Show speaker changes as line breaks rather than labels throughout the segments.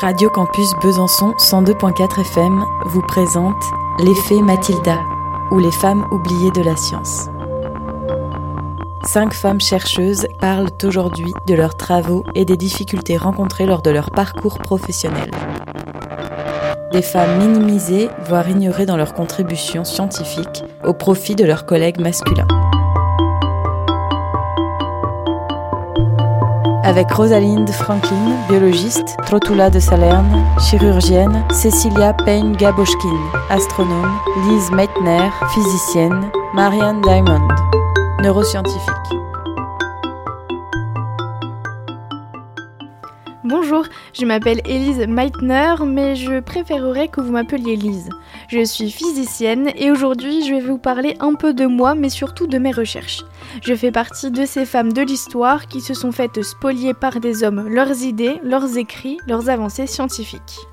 Radio Campus Besançon 102.4 FM vous présente L'effet Mathilda ou les femmes oubliées de la science. Cinq femmes chercheuses parlent aujourd'hui de leurs travaux et des difficultés rencontrées lors de leur parcours professionnel. Des femmes minimisées, voire ignorées dans leurs contributions scientifiques au profit de leurs collègues masculins. Avec Rosalind Franklin, biologiste, Trotula de Salerne, chirurgienne, Cecilia Payne-Gaboschkin, astronome, Lise Meitner, physicienne, Marianne Diamond, neuroscientifique.
Bonjour, je m'appelle Elise Meitner, mais je préférerais que vous m'appeliez Lise. Je suis physicienne et aujourd'hui je vais vous parler un peu de moi, mais surtout de mes recherches. Je fais partie de ces femmes de l'histoire qui se sont faites spolier par des hommes leurs idées, leurs écrits, leurs avancées scientifiques.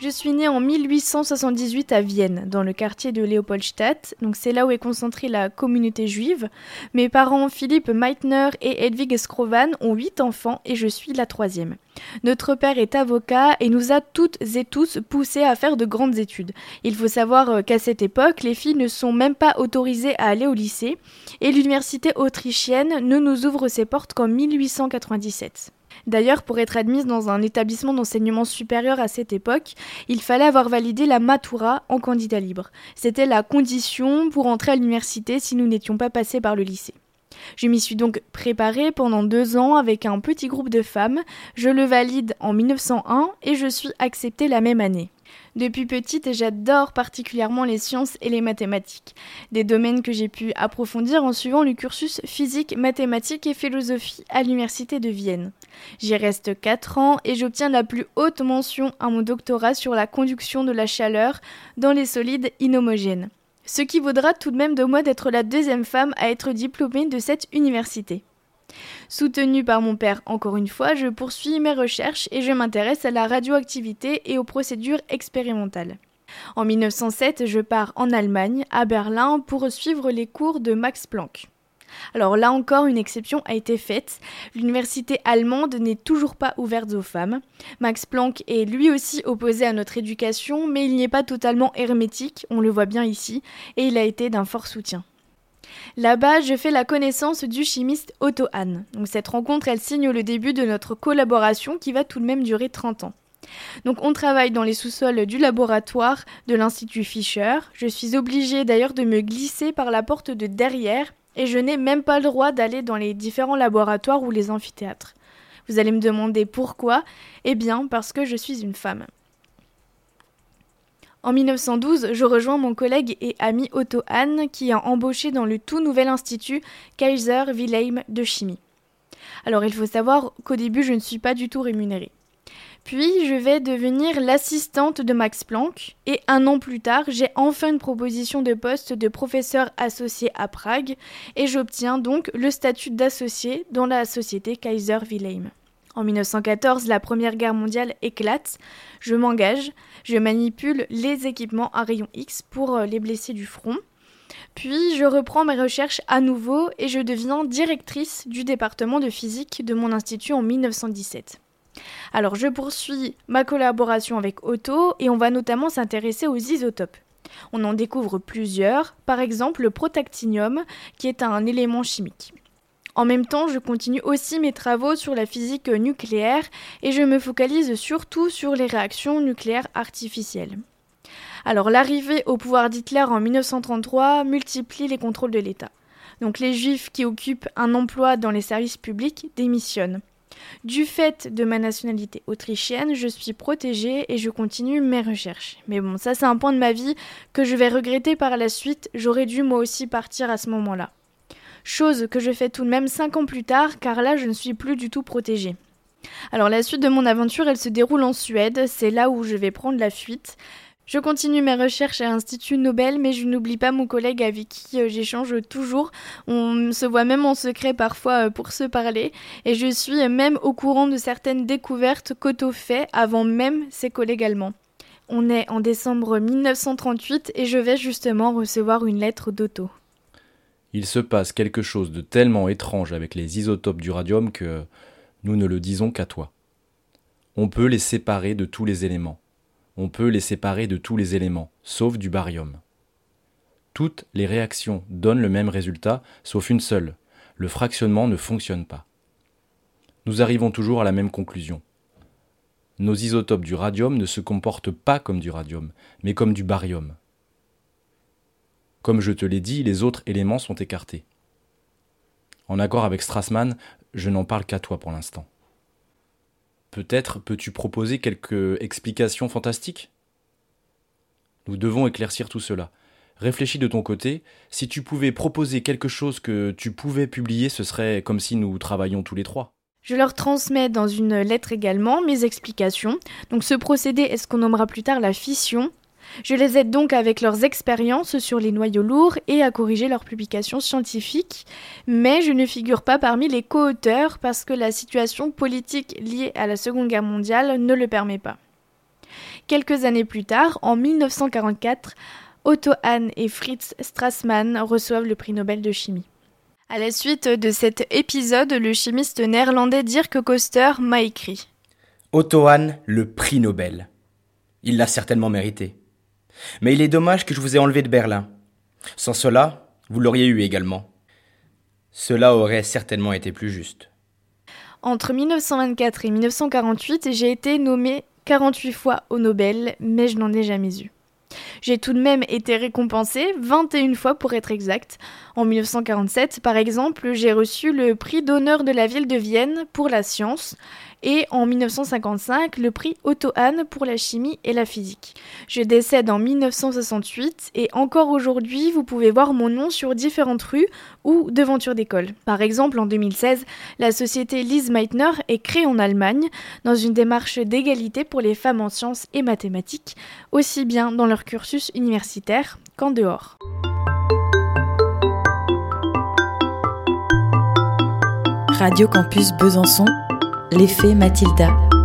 Je suis née en 1878 à Vienne, dans le quartier de Leopoldstadt, donc c'est là où est concentrée la communauté juive. Mes parents Philippe Meitner et Edwig Skrovan ont huit enfants et je suis la troisième. Notre père est avocat et nous a toutes et tous poussés à faire de grandes études. Il faut savoir euh, qu'à cette époque, les filles ne sont même pas autorisées à aller au lycée et l'université autrichienne ne nous ouvre ses portes qu'en 1897. D'ailleurs, pour être admise dans un établissement d'enseignement supérieur à cette époque, il fallait avoir validé la Matura en candidat libre. C'était la condition pour entrer à l'université si nous n'étions pas passés par le lycée. Je m'y suis donc préparée pendant deux ans avec un petit groupe de femmes. Je le valide en 1901 et je suis acceptée la même année. Depuis petite, j'adore particulièrement les sciences et les mathématiques, des domaines que j'ai pu approfondir en suivant le cursus physique, mathématiques et philosophie à l'Université de Vienne. J'y reste 4 ans et j'obtiens la plus haute mention à mon doctorat sur la conduction de la chaleur dans les solides inhomogènes. Ce qui vaudra tout de même de moi d'être la deuxième femme à être diplômée de cette université. Soutenue par mon père encore une fois, je poursuis mes recherches et je m'intéresse à la radioactivité et aux procédures expérimentales. En 1907, je pars en Allemagne, à Berlin, pour suivre les cours de Max Planck. Alors là encore, une exception a été faite. L'université allemande n'est toujours pas ouverte aux femmes. Max Planck est lui aussi opposé à notre éducation, mais il n'y est pas totalement hermétique, on le voit bien ici, et il a été d'un fort soutien. Là-bas, je fais la connaissance du chimiste Otto Hahn. Cette rencontre, elle signe le début de notre collaboration qui va tout de même durer 30 ans. Donc on travaille dans les sous-sols du laboratoire de l'Institut Fischer. Je suis obligée d'ailleurs de me glisser par la porte de derrière et je n'ai même pas le droit d'aller dans les différents laboratoires ou les amphithéâtres. Vous allez me demander pourquoi? Eh bien parce que je suis une femme. En 1912, je rejoins mon collègue et ami Otto Hahn qui a embauché dans le tout nouvel institut Kaiser Wilhelm de chimie. Alors il faut savoir qu'au début je ne suis pas du tout rémunérée. Puis je vais devenir l'assistante de Max Planck et un an plus tard, j'ai enfin une proposition de poste de professeur associé à Prague et j'obtiens donc le statut d'associé dans la société Kaiser Wilhelm. En 1914, la Première Guerre mondiale éclate. Je m'engage, je manipule les équipements à rayon X pour euh, les blessés du front. Puis je reprends mes recherches à nouveau et je deviens directrice du département de physique de mon institut en 1917. Alors je poursuis ma collaboration avec Otto et on va notamment s'intéresser aux isotopes. On en découvre plusieurs, par exemple le protactinium qui est un élément chimique. En même temps, je continue aussi mes travaux sur la physique nucléaire et je me focalise surtout sur les réactions nucléaires artificielles. Alors l'arrivée au pouvoir d'Hitler en 1933 multiplie les contrôles de l'État. Donc les juifs qui occupent un emploi dans les services publics démissionnent. Du fait de ma nationalité autrichienne, je suis protégée et je continue mes recherches. Mais bon, ça c'est un point de ma vie que je vais regretter par la suite, j'aurais dû moi aussi partir à ce moment-là chose que je fais tout de même 5 ans plus tard car là je ne suis plus du tout protégée. Alors la suite de mon aventure elle se déroule en Suède, c'est là où je vais prendre la fuite. Je continue mes recherches à l'Institut Nobel, mais je n'oublie pas mon collègue avec qui euh, j'échange toujours. On se voit même en secret parfois euh, pour se parler, et je suis même au courant de certaines découvertes qu'Otto fait avant même ses collègues allemands. On est en décembre 1938 et je vais justement recevoir une lettre d'Otto.
Il se passe quelque chose de tellement étrange avec les isotopes du radium que Nous ne le disons qu'à toi. On peut les séparer de tous les éléments. On peut les séparer de tous les éléments, sauf du barium. Toutes les réactions donnent le même résultat, sauf une seule. Le fractionnement ne fonctionne pas. Nous arrivons toujours à la même conclusion. Nos isotopes du radium ne se comportent pas comme du radium, mais comme du barium. Comme je te l'ai dit, les autres éléments sont écartés. En accord avec Strassmann, je n'en parle qu'à toi pour l'instant. Peut-être peux-tu proposer quelques explications fantastiques? Nous devons éclaircir tout cela. Réfléchis de ton côté, si tu pouvais proposer quelque chose que tu pouvais publier, ce serait comme si nous travaillions tous les trois.
Je leur transmets dans une lettre également mes explications. Donc ce procédé est ce qu'on nommera plus tard la fission? Je les aide donc avec leurs expériences sur les noyaux lourds et à corriger leurs publications scientifiques, mais je ne figure pas parmi les co-auteurs parce que la situation politique liée à la Seconde Guerre mondiale ne le permet pas. Quelques années plus tard, en 1944, Otto Hahn et Fritz Strassmann reçoivent le prix Nobel de chimie. À la suite de cet épisode, le chimiste néerlandais Dirk Koster m'a écrit
Otto Hahn, le prix Nobel. Il l'a certainement mérité. Mais il est dommage que je vous ai enlevé de Berlin. Sans cela, vous l'auriez eu également. Cela aurait certainement été plus juste.
Entre 1924 et 1948, j'ai été nommé 48 fois au Nobel, mais je n'en ai jamais eu. J'ai tout de même été récompensé 21 fois pour être exact. En 1947, par exemple, j'ai reçu le prix d'honneur de la ville de Vienne pour la science et en 1955 le prix Otto Hahn pour la chimie et la physique. Je décède en 1968 et encore aujourd'hui vous pouvez voir mon nom sur différentes rues ou devantures d'école. Par exemple en 2016 la société Lise Meitner est créée en Allemagne dans une démarche d'égalité pour les femmes en sciences et mathématiques, aussi bien dans leur cursus universitaire qu'en dehors.
Radio Campus Besançon L'effet Mathilda.